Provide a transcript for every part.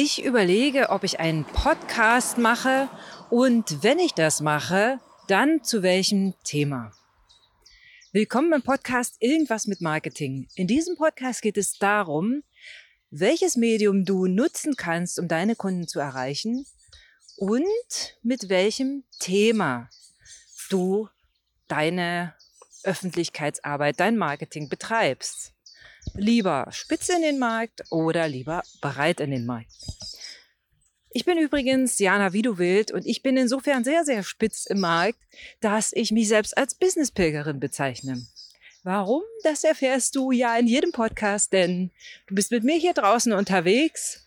Ich überlege, ob ich einen Podcast mache und wenn ich das mache, dann zu welchem Thema. Willkommen im Podcast Irgendwas mit Marketing. In diesem Podcast geht es darum, welches Medium du nutzen kannst, um deine Kunden zu erreichen und mit welchem Thema du deine Öffentlichkeitsarbeit, dein Marketing betreibst. Lieber spitz in den Markt oder lieber breit in den Markt? Ich bin übrigens Jana Widowild und ich bin insofern sehr, sehr spitz im Markt, dass ich mich selbst als Businesspilgerin bezeichne. Warum? Das erfährst du ja in jedem Podcast, denn du bist mit mir hier draußen unterwegs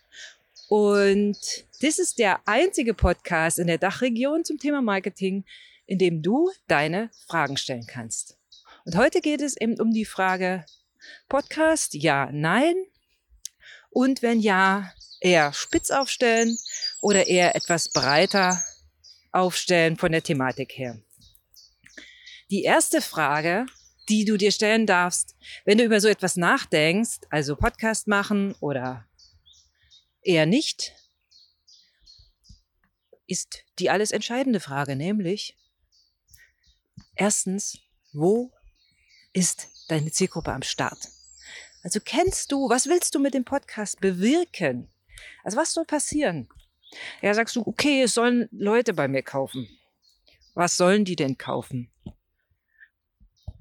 und das ist der einzige Podcast in der Dachregion zum Thema Marketing, in dem du deine Fragen stellen kannst. Und heute geht es eben um die Frage, Podcast? Ja, nein. Und wenn ja, eher spitz aufstellen oder eher etwas breiter aufstellen von der Thematik her. Die erste Frage, die du dir stellen darfst, wenn du über so etwas nachdenkst, also Podcast machen oder eher nicht, ist die alles entscheidende Frage, nämlich erstens, wo ist deine Zielgruppe am Start? Also kennst du, was willst du mit dem Podcast bewirken? Also was soll passieren? Ja, sagst du, okay, es sollen Leute bei mir kaufen. Was sollen die denn kaufen?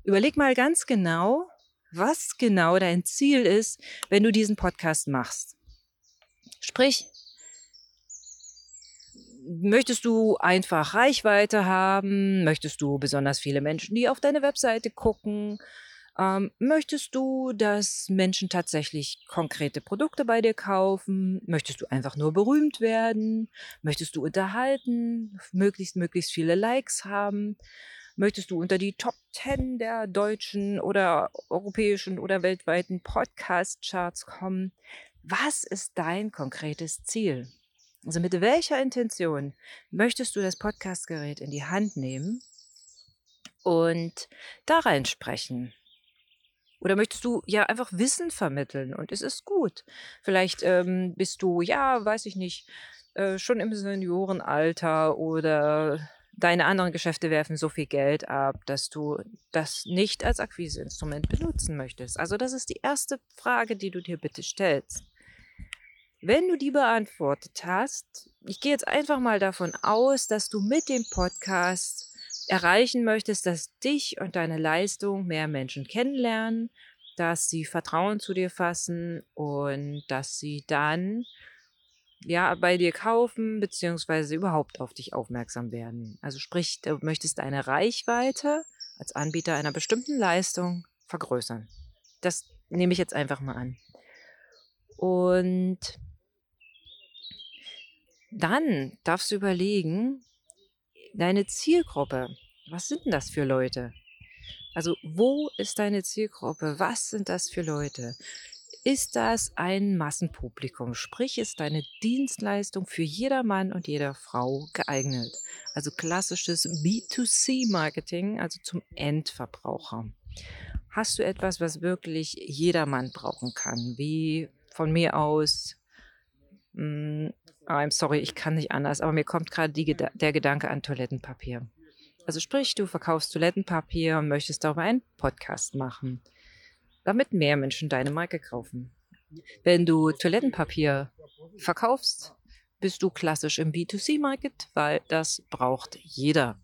Überleg mal ganz genau, was genau dein Ziel ist, wenn du diesen Podcast machst. Sprich, möchtest du einfach Reichweite haben? Möchtest du besonders viele Menschen, die auf deine Webseite gucken? Ähm, möchtest du, dass Menschen tatsächlich konkrete Produkte bei dir kaufen? Möchtest du einfach nur berühmt werden? Möchtest du unterhalten? Möglichst, möglichst viele Likes haben? Möchtest du unter die Top 10 der deutschen oder europäischen oder weltweiten Podcast-Charts kommen? Was ist dein konkretes Ziel? Also mit welcher Intention möchtest du das Podcastgerät in die Hand nehmen und da reinsprechen? Oder möchtest du ja einfach Wissen vermitteln und es ist gut. Vielleicht ähm, bist du, ja, weiß ich nicht, äh, schon im Seniorenalter oder deine anderen Geschäfte werfen so viel Geld ab, dass du das nicht als Akquiseinstrument benutzen möchtest. Also das ist die erste Frage, die du dir bitte stellst. Wenn du die beantwortet hast, ich gehe jetzt einfach mal davon aus, dass du mit dem Podcast erreichen möchtest, dass dich und deine Leistung mehr Menschen kennenlernen, dass sie Vertrauen zu dir fassen und dass sie dann ja bei dir kaufen beziehungsweise überhaupt auf dich aufmerksam werden. Also sprich, du möchtest deine Reichweite als Anbieter einer bestimmten Leistung vergrößern. Das nehme ich jetzt einfach mal an. Und dann darfst du überlegen, deine Zielgruppe, was sind denn das für Leute? Also wo ist deine Zielgruppe? Was sind das für Leute? Ist das ein Massenpublikum? Sprich, ist deine Dienstleistung für jeder Mann und jeder Frau geeignet? Also klassisches B2C-Marketing, also zum Endverbraucher. Hast du etwas, was wirklich jedermann brauchen kann? Wie von mir aus hm, I'm sorry, ich kann nicht anders, aber mir kommt gerade der Gedanke an Toilettenpapier. Also sprich, du verkaufst Toilettenpapier und möchtest darüber einen Podcast machen, damit mehr Menschen deine Marke kaufen. Wenn du Toilettenpapier verkaufst, bist du klassisch im B2C-Market, weil das braucht jeder.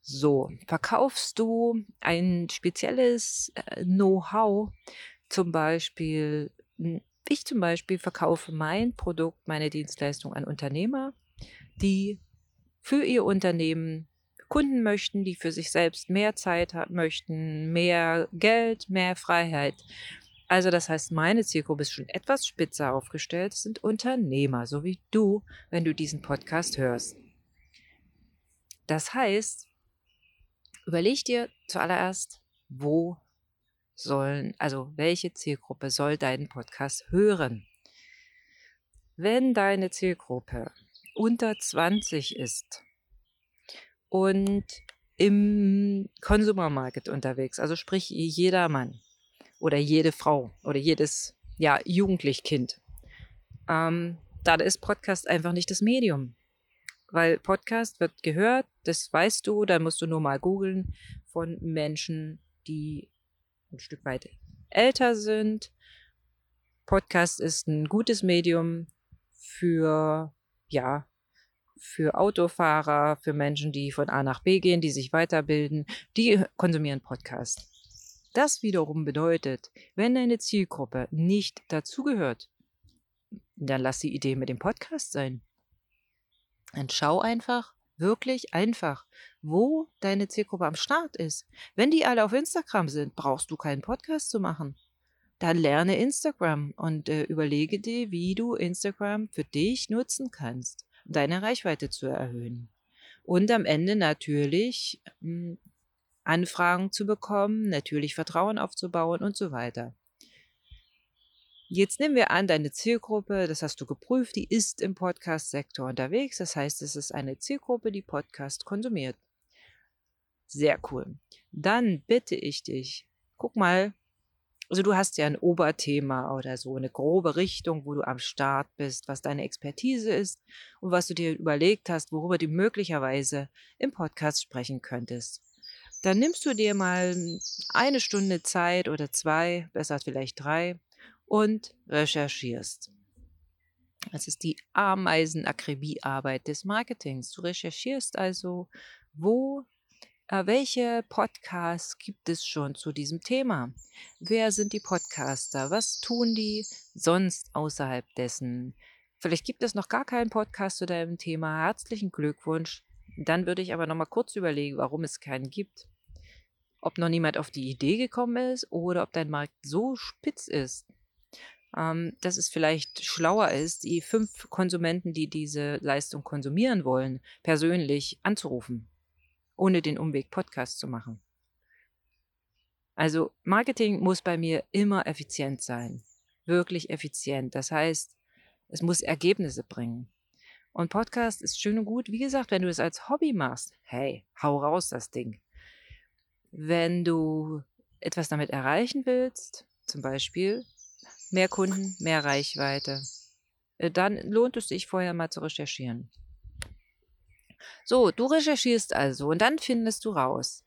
So, verkaufst du ein spezielles äh, Know-how, zum Beispiel ich zum Beispiel verkaufe mein Produkt, meine Dienstleistung an Unternehmer, die für ihr Unternehmen Kunden möchten, die für sich selbst mehr Zeit haben möchten, mehr Geld, mehr Freiheit. Also das heißt, meine Zielgruppe ist schon etwas spitzer aufgestellt, sind Unternehmer, so wie du, wenn du diesen Podcast hörst. Das heißt, überleg dir zuallererst, wo sollen, also welche Zielgruppe soll deinen Podcast hören? Wenn deine Zielgruppe unter 20 ist und im Consumer Market unterwegs, also sprich jeder Mann oder jede Frau oder jedes ja, Jugendlichkind, ähm, da ist Podcast einfach nicht das Medium. Weil Podcast wird gehört, das weißt du, da musst du nur mal googeln von Menschen, die ein Stück weit älter sind. Podcast ist ein gutes Medium für, ja, für Autofahrer, für Menschen, die von A nach B gehen, die sich weiterbilden, die konsumieren Podcast. Das wiederum bedeutet, wenn deine Zielgruppe nicht dazugehört, dann lass die Idee mit dem Podcast sein. Dann schau einfach, wirklich einfach, wo deine Zielgruppe am Start ist. Wenn die alle auf Instagram sind, brauchst du keinen Podcast zu machen. Dann lerne Instagram und äh, überlege dir, wie du Instagram für dich nutzen kannst, deine Reichweite zu erhöhen. Und am Ende natürlich hm, Anfragen zu bekommen, natürlich Vertrauen aufzubauen und so weiter. Jetzt nehmen wir an, deine Zielgruppe, das hast du geprüft, die ist im Podcast-Sektor unterwegs. Das heißt, es ist eine Zielgruppe, die Podcast konsumiert. Sehr cool. Dann bitte ich dich, guck mal, also du hast ja ein Oberthema oder so, eine grobe Richtung, wo du am Start bist, was deine Expertise ist und was du dir überlegt hast, worüber du möglicherweise im Podcast sprechen könntest. Dann nimmst du dir mal eine Stunde Zeit oder zwei, besser vielleicht drei, und recherchierst. Das ist die Ameisenakribiearbeit des Marketings. Du recherchierst also, wo, welche Podcasts gibt es schon zu diesem Thema? Wer sind die Podcaster? Was tun die sonst außerhalb dessen? Vielleicht gibt es noch gar keinen Podcast zu deinem Thema. Herzlichen Glückwunsch. Dann würde ich aber noch mal kurz überlegen, warum es keinen gibt. Ob noch niemand auf die Idee gekommen ist oder ob dein Markt so spitz ist, ähm, dass es vielleicht schlauer ist, die fünf Konsumenten, die diese Leistung konsumieren wollen, persönlich anzurufen, ohne den Umweg Podcast zu machen. Also Marketing muss bei mir immer effizient sein, wirklich effizient. Das heißt, es muss Ergebnisse bringen. Und Podcast ist schön und gut. Wie gesagt, wenn du es als Hobby machst, hey, hau raus das Ding. Wenn du etwas damit erreichen willst, zum Beispiel mehr Kunden, mehr Reichweite. Äh, dann lohnt es sich vorher mal zu recherchieren. So, du recherchierst also und dann findest du raus,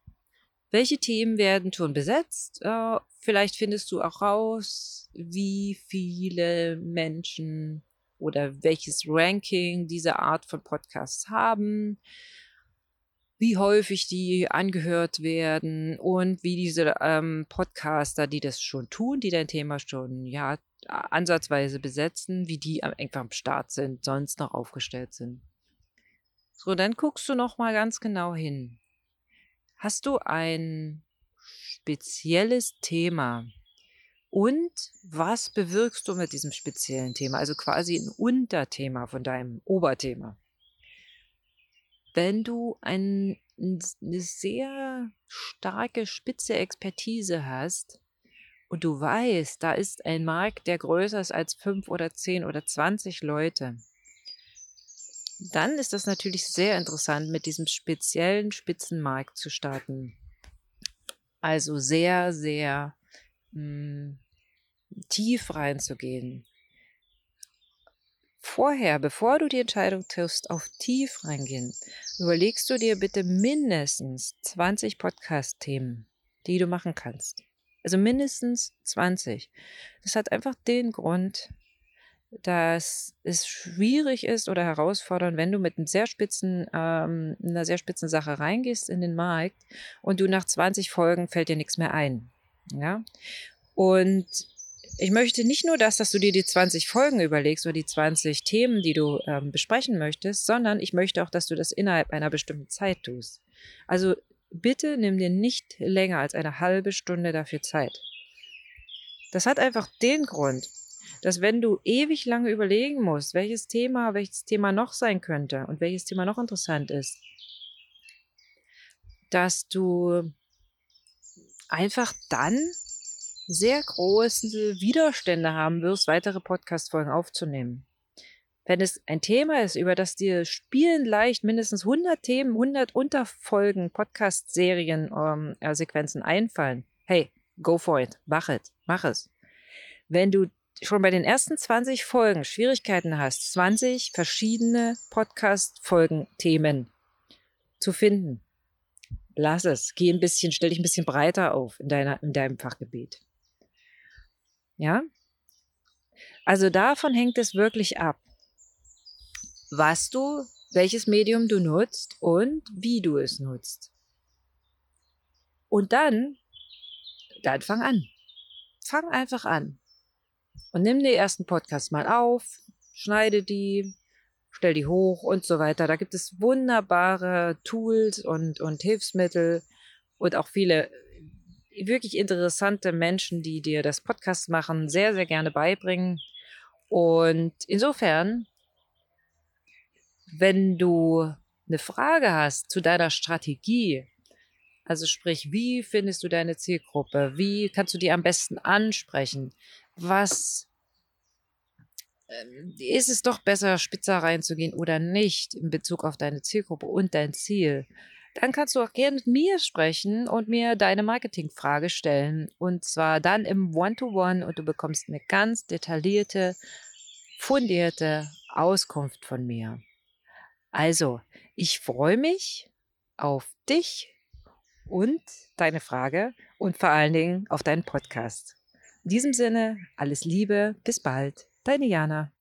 welche Themen werden schon besetzt. Äh, vielleicht findest du auch raus, wie viele Menschen oder welches Ranking diese Art von Podcasts haben wie häufig die angehört werden und wie diese ähm, Podcaster, die das schon tun, die dein Thema schon ja ansatzweise besetzen, wie die einfach am Start sind, sonst noch aufgestellt sind. So, dann guckst du noch mal ganz genau hin. Hast du ein spezielles Thema? Und was bewirkst du mit diesem speziellen Thema? Also quasi ein Unterthema von deinem Oberthema wenn du ein, eine sehr starke, spitze Expertise hast und du weißt, da ist ein Markt, der größer ist als fünf oder zehn oder zwanzig Leute, dann ist das natürlich sehr interessant, mit diesem speziellen Spitzenmarkt zu starten. Also sehr, sehr mh, hm, tief reinzugehen vorher, bevor du die Entscheidung triffst, auf tief reingehen, überlegst du dir bitte mindestens 20 Podcast-Themen, die du machen kannst. Also mindestens 20. Das hat einfach den Grund, dass es schwierig ist oder herausfordernd, wenn du mit einem sehr spitzen, ähm, einer sehr spitzen Sache reingehst in den Markt und du nach 20 Folgen fällt dir nichts mehr ein. Ja. Und ich möchte nicht nur das, dass du dir die 20 Folgen überlegst oder die 20 Themen, die du ähm, besprechen möchtest, sondern ich möchte auch, dass du das innerhalb einer bestimmten Zeit tust. Also bitte nimm dir nicht länger als eine halbe Stunde dafür Zeit. Das hat einfach den Grund, dass wenn du ewig lange überlegen musst, welches Thema, welches Thema noch sein könnte und welches Thema noch interessant ist, dass du einfach dann sehr große Widerstände haben wirst, weitere Podcast-Folgen aufzunehmen. Wenn es ein Thema ist, über das dir spielen leicht mindestens 100 Themen, 100 Unterfolgen, Podcast-Serien, ähm, äh, Sequenzen einfallen, hey, go for it, mach es, mach es. Wenn du schon bei den ersten 20 Folgen Schwierigkeiten hast, 20 verschiedene Podcast-Folgen, Themen zu finden, lass es. Geh ein bisschen, stell dich ein bisschen breiter auf in, deiner, in deinem Fachgebiet. Ja? Also davon hängt es wirklich ab, was du, welches Medium du nutzt und wie du es nutzt. Und dann, dann fang an. Fang einfach an. Und nimm die ersten Podcasts mal auf, schneide die, stell die hoch und so weiter. Da gibt es wunderbare Tools und, und Hilfsmittel und auch viele wirklich interessante Menschen, die dir das Podcast machen, sehr, sehr gerne beibringen. Und insofern, wenn du eine Frage hast zu deiner Strategie, also sprich, wie findest du deine Zielgruppe? Wie kannst du die am besten ansprechen? Was ähm, ist es doch besser, spitzer reinzugehen oder nicht in Bezug auf deine Zielgruppe und dein Ziel? Dann kannst du auch gerne mit mir sprechen und mir deine Marketingfrage stellen. Und zwar dann im One-to-One -One und du bekommst eine ganz detaillierte, fundierte Auskunft von mir. Also, ich freue mich auf dich und deine Frage und vor allen Dingen auf deinen Podcast. In diesem Sinne, alles Liebe, bis bald. Deine Jana.